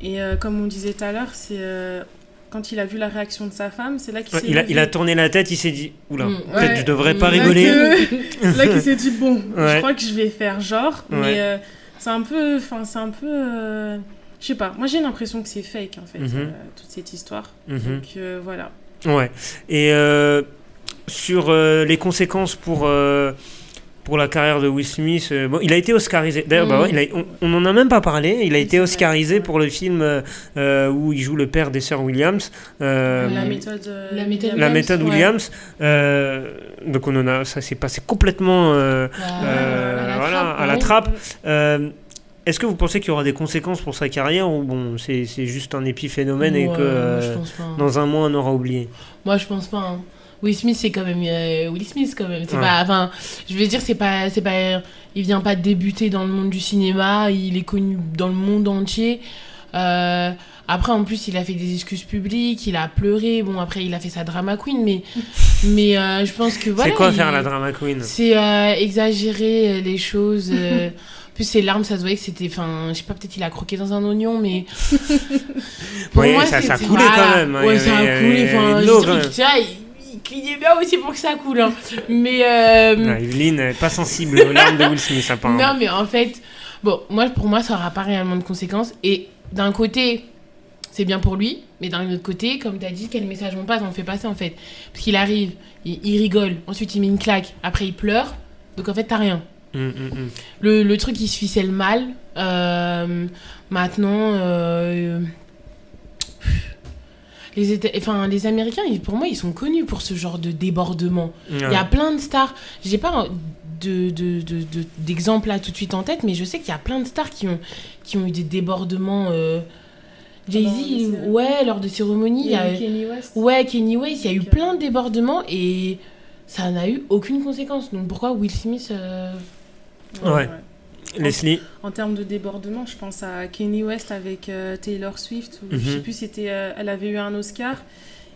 Et euh, comme on disait tout à l'heure, c'est euh, quand il a vu la réaction de sa femme, c'est là qu'il Ouais, s'est il, a, il a tourné la tête, il s'est dit Oula, Mm. peut-être Ouais. je devrais pas Mm. Là rigoler. que- C'est là qu'il s'est dit bon, Ouais. je crois que je vais faire genre, mais euh, c'est un peu, enfin c'est un peu, euh, je sais pas. Moi j'ai l'impression que c'est fake en fait Mhm. euh, toute cette histoire. Mhm. Donc voilà. Ouais. Et sur les conséquences pour, pour la carrière de Will Smith, euh, bon, il a été oscarisé. D'ailleurs, bah Mm. ouais, a- on- n'en a même pas parlé. Il a Oui, été vrai, oscarisé pour le film euh, euh, où il joue le père des sœurs Williams. euh, la méthode. euh, La méthode la Williams, méthode ouais. Williams. Euh, donc on en a, ça s'est passé complètement euh, Bah, Euh, à la voilà, trappe, à la ouais. trappe. Euh, Est-ce que vous pensez qu'il y aura des conséquences pour sa carrière ou bon, c'est c'est juste un épiphénomène et que euh, hein. dans un mois on aura oublié? Moi, je pense pas. hein. Will Smith, c'est quand même euh, Will Smith quand même. C'est Ouais. pas. Enfin, je veux dire, c'est pas, c'est pas. Il vient pas de débuter dans le monde du cinéma. Il est connu dans le monde entier. Euh, après, en plus, il a fait des excuses publiques. Il a pleuré. Bon, après, il a fait sa drama queen, mais, mais euh, je pense que voilà. C'est quoi il- faire la drama queen? C'est euh, exagérer euh, les choses. euh, en plus, ses larmes, ça se voyait que c'était. Enfin, je sais pas, peut-être il a croqué dans un oignon, mais. Pour Ouais, moi, ça- ça a coulé quand même, hein, Ouais, y ça a coulé. Enfin, clignait bien aussi pour que ça coule. hein. Mais. euh, Evelyne n'est pas sensible aux larmes de Will Smith apparemment. non, mais en fait, bon, moi, pour moi, ça n'aura pas réellement de conséquences. Et d'un côté, c'est bien pour lui, mais d'un autre côté, comme tu as dit, quel message on passe? On fait passer en fait. Parce qu'il arrive, il, il rigole, ensuite il met une claque, après il pleure. Donc en fait, t'as rien. Hum, hum, hum. Le, le truc, il se ficelle mal. Euh, maintenant, euh, les, Éta- enfin, les Américains, ils- pour moi, ils sont connus pour ce genre de débordement. Il y a plein de stars. J'ai pas de, de, de, de- là tout de suite en tête, mais je sais qu'il y a plein de stars qui ont, qui ont eu des débordements. euh, Jay-Z, ouais, lors de cérémonies, il y a, Kenny West. ouais, Kenny West, il y a eu Ok. plein de débordements et ça n'a eu aucune conséquence. Donc pourquoi Will Smith euh, Ouais. Leslie En termes de débordement, je pense à Kenny West avec euh, Taylor Swift. Où, Mhm. Je sais plus, c'était, euh, elle avait eu un Oscar.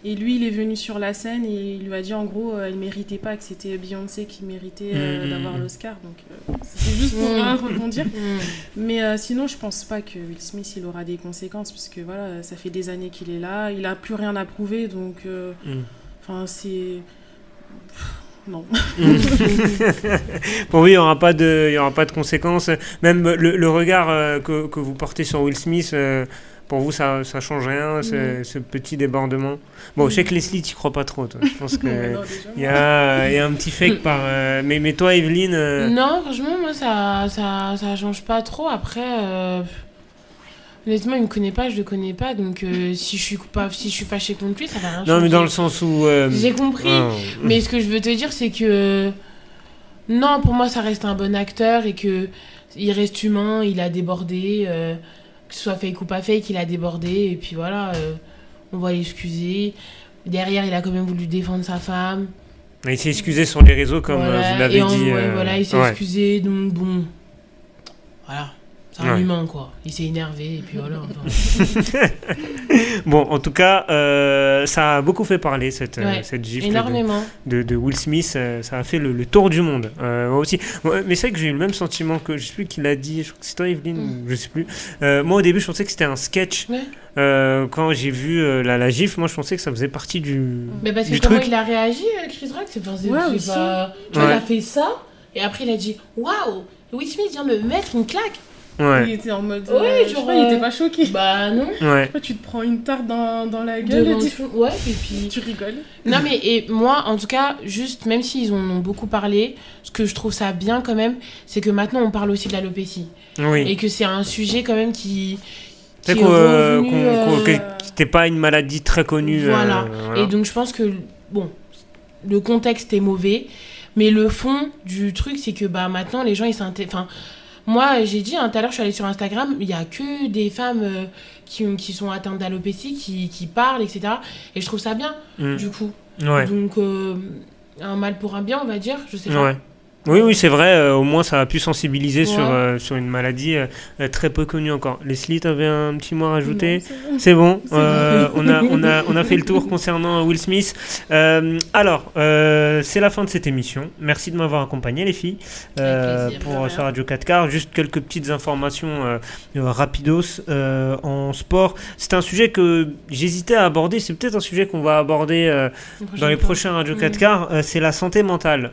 Et lui, il est venu sur la scène et il lui a dit en gros, euh, elle méritait pas, que c'était Beyoncé qui méritait euh, Mhm. d'avoir l'Oscar. Donc euh, c'était juste pour Mhm. euh, rebondir. hmm. Mais euh, sinon, je pense pas que Will Smith il aura des conséquences parce que voilà, ça fait des années qu'il est là, il a plus rien à prouver, donc euh, Mm. enfin c'est non. Pour lui, il n'y aura, pas de- il y aura pas de conséquences. Même le, le regard euh, que, que vous portez sur Will Smith, euh, pour vous, ça ne change rien, ce, ce petit débordement. Bon, je sais que Leslie, tu crois pas trop. Toi. Je pense que Non, déjà. il y a, il y a un petit fake par. euh, mais, mais toi, Evelyne. euh, Non, franchement, moi, ça, ça, ça change pas trop. Après, euh, honnêtement, il me connaît pas, je le connais pas. Donc, euh, si je suis coupable, si je suis fâchée contre lui, ça va rien non, changer. mais dans le sens où. euh, J'ai compris. ah, Mais ce que je veux te dire, c'est que non, pour moi, ça reste un bon acteur et que il reste humain, il a débordé, euh, que ce soit fake ou pas fake, il a débordé et puis voilà, on va l'excuser. Derrière, il a quand même voulu défendre sa femme. Il s'est excusé sur les réseaux, comme Voilà, vous l'avez et en- dit. ouais, voilà, il s'est ouais. excusé, donc bon, voilà. C'est un Ouais. humain, quoi. Il s'est énervé, et puis voilà. enfin. Bon, en tout cas, euh, ça a beaucoup fait parler, cette, euh, Ouais, cette gifle de, Énormément. de, de Will Smith. euh, ça a fait le, le tour du monde. Euh, moi aussi. Mais c'est vrai que j'ai eu le même sentiment que je sais plus qui l'a dit. Je crois que c'est toi, Evelyne, Mm. je sais plus. Euh, moi, au début, je pensais que c'était un sketch. Ouais. Euh, quand j'ai vu euh, la, la gifle, moi, je pensais que ça faisait partie du. Mais parce que du comment truc. il a réagi, Chris Rock, c'est aussi. pas- Tu vois, il a fait ça, et après il a dit « Waouh Will Smith vient me mettre une claque Ouais. Il était en mode. Ouais, euh, genre, pas, il était euh, pas choqué. !» Bah non Ouais. Tu te prends une tarte dans, dans la gueule et tu, Ouais, et puis... tu rigoles Non mais et moi, en tout cas, juste, même s'ils en ont beaucoup parlé, ce que je trouve ça bien quand même, c'est que maintenant on parle aussi de l'alopécie. Oui. Et que c'est un sujet quand même qui... C'est qui est euh, revenu, qu'on- euh, que c'était pas une maladie très connue. euh, Voilà. voilà. Et donc je pense que, bon, le contexte est mauvais, mais le fond du truc, c'est que bah, maintenant les gens, ils s'intéressent... Enfin, moi, j'ai dit, hein, tout à l'heure, je suis allée sur Instagram, il y a que des femmes euh, qui, qui sont atteintes d'alopécie, qui, qui parlent, etc. Et je trouve ça bien, Mm. du coup. Ouais. Donc, euh, un mal pour un bien, on va dire, je sais pas. Ouais. Oui, oui, c'est vrai. euh, au moins, ça a pu sensibiliser Ouais. sur, euh, sur une maladie euh, très peu connue encore. Leslie, tu avais un petit mot à rajouter? C'est bon. On, a, on, a, on a fait le tour concernant Will Smith. Alors, c'est la fin de cette émission. Merci de m'avoir accompagné, les filles, pour sur Radio 4 Car. Juste quelques petites informations rapidos en sport. C'est un sujet que j'hésitais à aborder. C'est peut-être un sujet qu'on va aborder dans les prochains Radio Mm. 4 quarts, euh, c'est la santé mentale.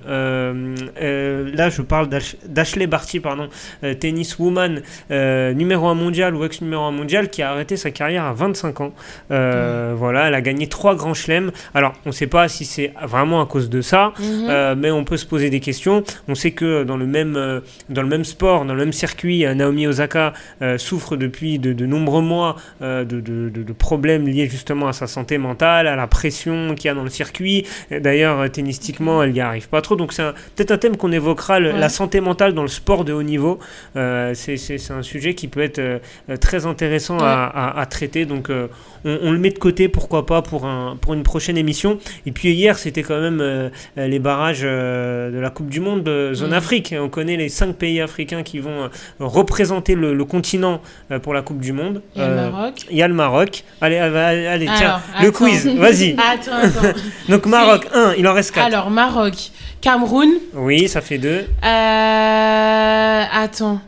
Euh, là, je parle d'Ash- d'Ashley Barty, pardon, euh, tenniswoman euh, numéro 1 mondial ou ex-numéro 1 mondial, qui a arrêté sa carrière à 25 ans. Euh, Voilà, elle a gagné trois grands chelems. Alors, on ne sait pas si c'est vraiment à cause de ça, Mhm. euh, mais on peut se poser des questions. On sait que dans le même, dans le même sport, dans le même circuit, Naomi Osaka souffre depuis de, de nombreux mois de, de- problèmes liés justement à sa santé mentale, à la pression qu'il y a dans le circuit. D'ailleurs, tennistiquement, elle n'y arrive pas trop. Donc c'est peut-être un thème qu'on évoquera, le- Ouais. la santé mentale dans le sport de haut niveau. Euh, c'est- un sujet qui peut être euh, très intéressant à, à- à traiter. Donc euh, on, on le met de côté, pourquoi pas, pour, un, pour une prochaine émission. Et puis hier, c'était quand même les barrages de la Coupe du Monde de zone. Afrique. On connaît les cinq pays africains qui vont représenter le, le continent pour la Coupe du Monde. Il y a le Maroc. il y a le Maroc. Allez, allez, allez, tiens, le quiz, vas-y. Attends, attends. Donc Maroc 1, il en reste 4. Alors, Maroc, Cameroun. Oui, ça fait 2. Euh, attends.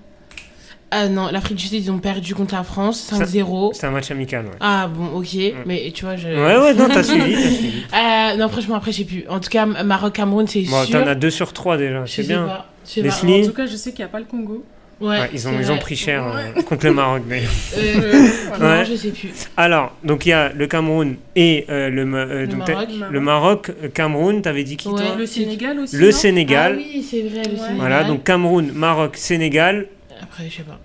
Ah non, l'Afrique du Sud, ils ont perdu contre la France, 5-0. C'est un match amical, ouais. Ah bon, ok. Mais tu vois, je. Ouais, ouais, non, t'as suivi, t'as suivi. Euh, non, franchement, après, j'ai plus. En tout cas, Maroc-Cameroun, c'est Bon, sûr. t'en as 2 sur 3 déjà, Je c'est sais bien. pas. Je sais pas. En tout cas, je sais qu'il n'y a pas le Congo. Ouais, Ouais, ils, ont, ils ont pris cher euh, Ouais. contre le Maroc d'ailleurs. Euh. Non, je sais plus. Alors, donc il y a le Cameroun et euh, le, euh, Le donc, Maroc. le Maroc, Cameroun, t'avais dit qui Ouais. toi Le Sénégal aussi. Le non Sénégal. Ah oui, c'est vrai, le Ouais. Sénégal. Voilà, donc Cameroun, Maroc, Sénégal. Après, je sais pas.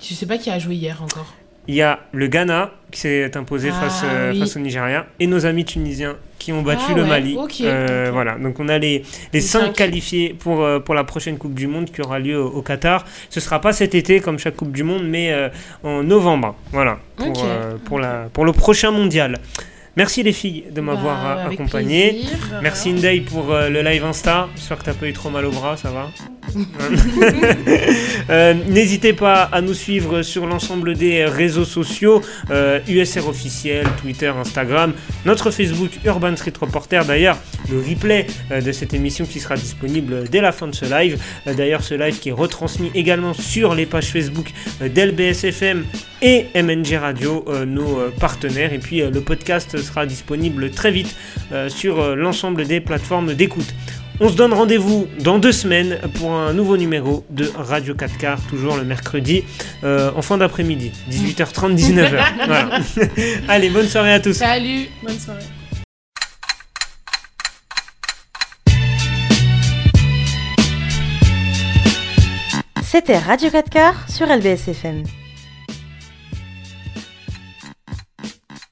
Je sais pas qui a joué hier encore. Il y a le Ghana qui s'est imposé Ah, face, euh, oui. face au Nigeria. Et nos amis tunisiens qui ont battu Ah le ouais, Mali. Euh. Voilà, donc on a les, les Les cinq cinq. qualifiés pour, euh, pour la prochaine Coupe du Monde qui aura lieu au, au Qatar. Ce sera pas cet été comme chaque Coupe du Monde, mais euh, en novembre. Voilà, pour, pour, la, pour le prochain mondial. Merci les filles de m'avoir Bah, euh, accompagné. Merci. Ndei pour euh, le live Insta. J'espère que t'as pas eu trop mal au bras, ça va Euh, N'hésitez pas à nous suivre sur l'ensemble des réseaux sociaux, euh, USR officiel, Twitter, Instagram, notre Facebook Urban Street Reporter. D'ailleurs, le replay de cette émission qui sera disponible dès la fin de ce live. D'ailleurs, ce live qui est retransmis également sur les pages Facebook d'LBSFM et MNG Radio, nos partenaires. Et puis, le podcast sera disponible très vite euh, sur euh, l'ensemble des plateformes d'écoute. On se donne rendez-vous dans deux semaines pour un nouveau numéro de Radio 4 quarts, toujours le mercredi euh, en fin d'après-midi, 18h30, 19h. voilà. Allez, bonne soirée à tous. Salut Bonne soirée. C'était Radio 4 quarts sur LBSFM.